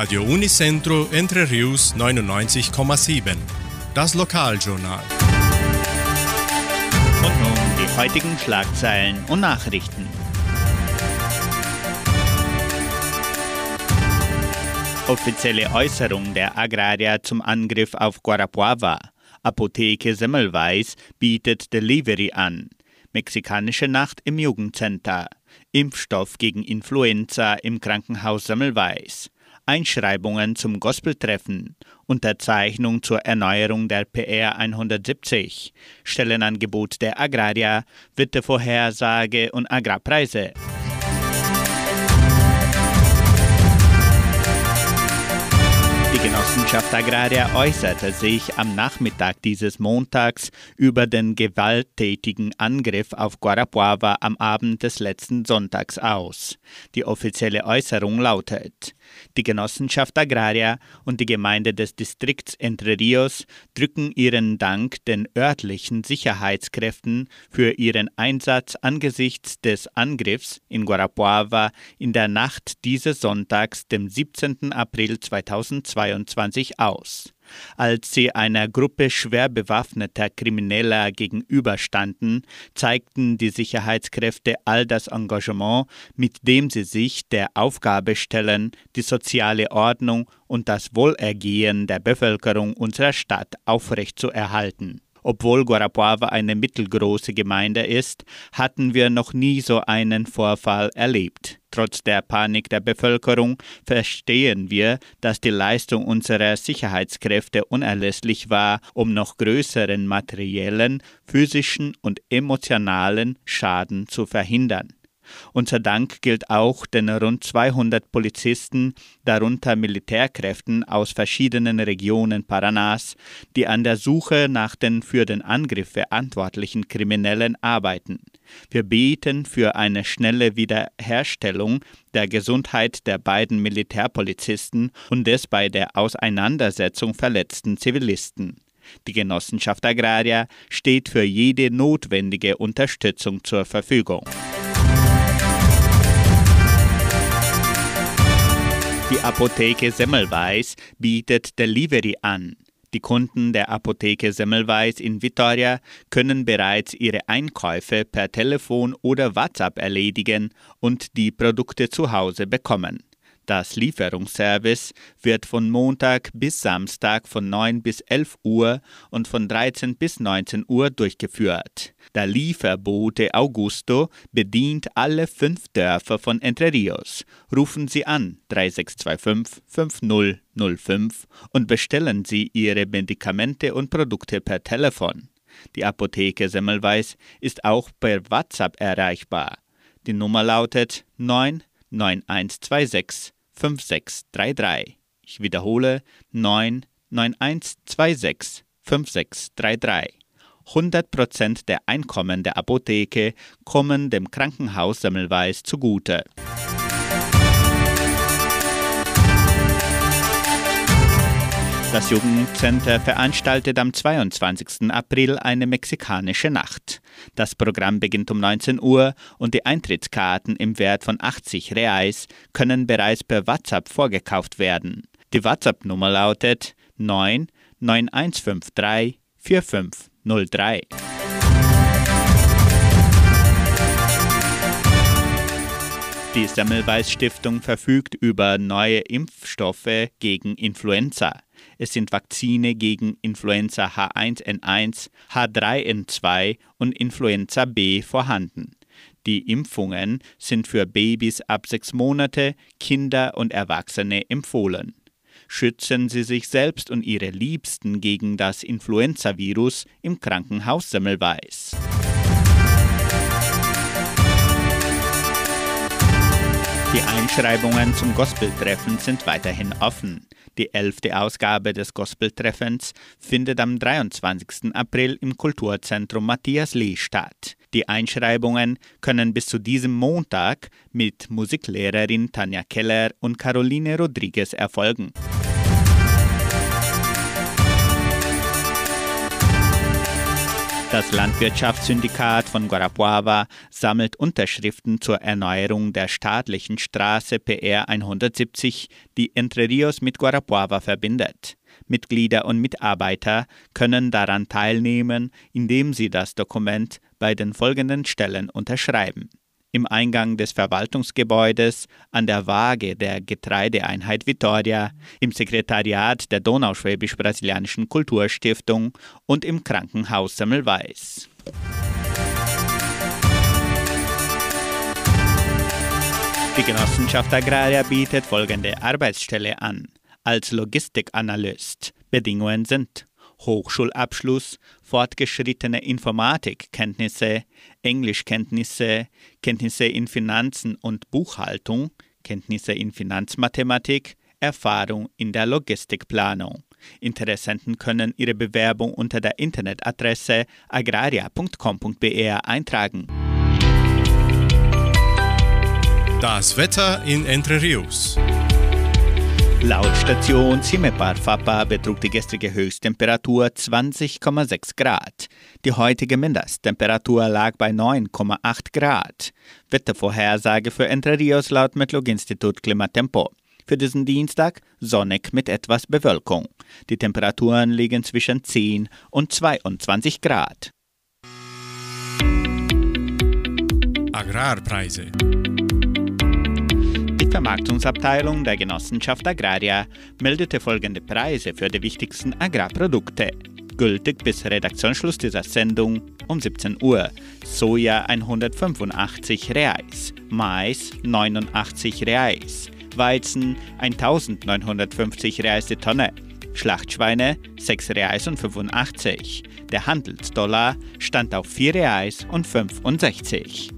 Radio Unicentro Entre Rius 99,7. Das Lokaljournal. Und nun die heutigen Schlagzeilen und Nachrichten. Offizielle Äußerung der Agrarier zum Angriff auf Guarapuava. Apotheke Semmelweis bietet Delivery an. Mexikanische Nacht im Jugendcenter. Impfstoff gegen Influenza im Krankenhaus Semmelweis. Einschreibungen zum Gospeltreffen, Unterzeichnung zur Erneuerung der PR 170, Stellenangebot der Agraria, Wettervorhersage und Agrarpreise. Die Genossenschaft Agraria äußerte sich am Nachmittag dieses Montags über den gewalttätigen Angriff auf Guarapuava am Abend des letzten Sonntags aus. Die offizielle Äußerung lautet, die Genossenschaft Agraria und die Gemeinde des Distrikts Entre Rios drücken ihren Dank den örtlichen Sicherheitskräften für ihren Einsatz angesichts des Angriffs in Guarapuava in der Nacht dieses Sonntags, dem 17. April 2022 aus als sie einer Gruppe schwer bewaffneter Krimineller gegenüberstanden, zeigten die Sicherheitskräfte all das Engagement, mit dem sie sich der Aufgabe stellen, die soziale Ordnung und das Wohlergehen der Bevölkerung unserer Stadt aufrechtzuerhalten. Obwohl Guarapuava eine mittelgroße Gemeinde ist, hatten wir noch nie so einen Vorfall erlebt. Trotz der Panik der Bevölkerung verstehen wir, dass die Leistung unserer Sicherheitskräfte unerlässlich war, um noch größeren materiellen, physischen und emotionalen Schaden zu verhindern. Unser Dank gilt auch den rund 200 Polizisten, darunter Militärkräften aus verschiedenen Regionen Paranas, die an der Suche nach den für den Angriff verantwortlichen Kriminellen arbeiten. Wir beten für eine schnelle Wiederherstellung der Gesundheit der beiden Militärpolizisten und des bei der Auseinandersetzung verletzten Zivilisten. Die Genossenschaft Agraria steht für jede notwendige Unterstützung zur Verfügung. Die Apotheke Semmelweis bietet Delivery an. Die Kunden der Apotheke Semmelweis in Vitoria können bereits ihre Einkäufe per Telefon oder WhatsApp erledigen und die Produkte zu Hause bekommen. Das Lieferungsservice wird von Montag bis Samstag von 9 bis 11 Uhr und von 13 bis 19 Uhr durchgeführt. Der Lieferbote Augusto bedient alle fünf Dörfer von Entre Rios. Rufen Sie an 3625 5005 und bestellen Sie Ihre Medikamente und Produkte per Telefon. Die Apotheke Semmelweis ist auch per WhatsApp erreichbar. Die Nummer lautet 99126 5633. Ich wiederhole 99126 5633. 100% der Einkommen der Apotheke kommen dem Krankenhaus Semmelweis zugute. Das Jugendcenter veranstaltet am 22. April eine mexikanische Nacht. Das Programm beginnt um 19 Uhr und die Eintrittskarten im Wert von 80 Reais können bereits per WhatsApp vorgekauft werden. Die WhatsApp-Nummer lautet 99153 4503. Die Semmelweis Stiftung verfügt über neue Impfstoffe gegen Influenza. Es sind Vakzine gegen Influenza H1N1, H3N2 und Influenza B vorhanden. Die Impfungen sind für Babys ab sechs Monate, Kinder und Erwachsene empfohlen. Schützen Sie sich selbst und Ihre Liebsten gegen das Influenzavirus im Krankenhaus Semmelweis. Die Einschreibungen zum Gospeltreffen sind weiterhin offen. Die elfte Ausgabe des Gospeltreffens findet am 23. April im Kulturzentrum Matthias Lee statt. Die Einschreibungen können bis zu diesem Montag mit Musiklehrerin Tanja Keller und Caroline Rodriguez erfolgen. Das Landwirtschaftssyndikat von Guarapuava sammelt Unterschriften zur Erneuerung der staatlichen Straße PR 170, die Entre Rios mit Guarapuava verbindet. Mitglieder und Mitarbeiter können daran teilnehmen, indem sie das Dokument bei den folgenden Stellen unterschreiben im Eingang des Verwaltungsgebäudes, an der Waage der Getreideeinheit Vitoria, im Sekretariat der Donauschwäbisch-Brasilianischen Kulturstiftung und im Krankenhaus Semmelweis. Die Genossenschaft Agraria bietet folgende Arbeitsstelle an. Als Logistikanalyst. Bedingungen sind Hochschulabschluss, fortgeschrittene Informatikkenntnisse, Englischkenntnisse, Kenntnisse in Finanzen und Buchhaltung, Kenntnisse in Finanzmathematik, Erfahrung in der Logistikplanung. Interessenten können ihre Bewerbung unter der Internetadresse agraria.com.br eintragen. Das Wetter in Entre Rios. Laut Station Cimepar Fapa betrug die gestrige Höchsttemperatur 20,6 Grad. Die heutige Mindesttemperatur lag bei 9,8 Grad. Wettervorhersage für Entre Rios laut Metlog-Institut Klimatempo. Für diesen Dienstag sonnig mit etwas Bewölkung. Die Temperaturen liegen zwischen 10 und 22 Grad. Agrarpreise. Die Vermarktungsabteilung der Genossenschaft Agraria meldete folgende Preise für die wichtigsten Agrarprodukte. Gültig bis Redaktionsschluss dieser Sendung um 17 Uhr. Soja 185 Reais, Mais 89 Reais, Weizen 1950 Reais die Tonne, Schlachtschweine 6 Reais und 85. Der Handelsdollar stand auf 4 Reais und 65.